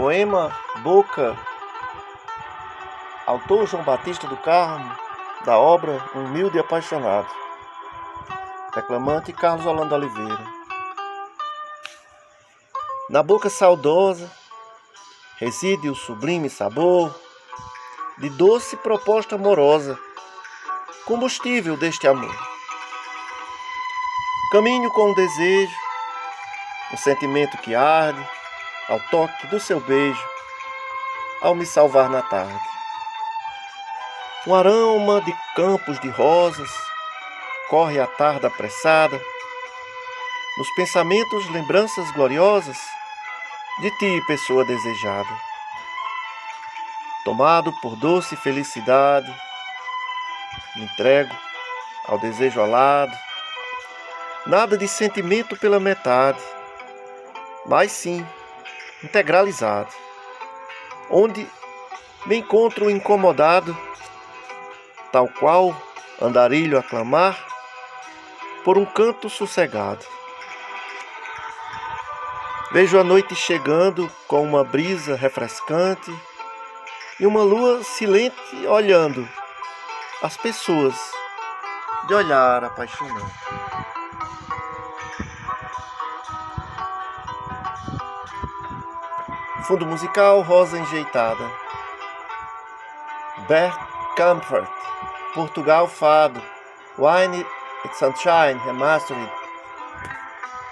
Poema Boca, autor João Batista do Carmo, da obra Humilde e Apaixonado. Reclamante Carlos Holanda Oliveira. Na boca saudosa reside o sublime sabor de doce proposta amorosa, combustível deste amor. Caminho com o desejo, um sentimento que arde ao toque do seu beijo, ao me salvar na tarde. Um aroma de campos de rosas corre a tarde apressada, nos pensamentos lembranças gloriosas de ti, pessoa desejada. Tomado por doce felicidade, me entrego ao desejo alado, nada de sentimento pela metade, mas sim integralizado, onde me encontro incomodado, tal qual andarilho a clamar por um canto sossegado. Vejo a noite chegando com uma brisa refrescante e uma lua silente olhando as pessoas de olhar apaixonante. Fundo musical Rosa Enjeitada. Bert Comfort, Portugal Fado. Wine and Sunshine Remastered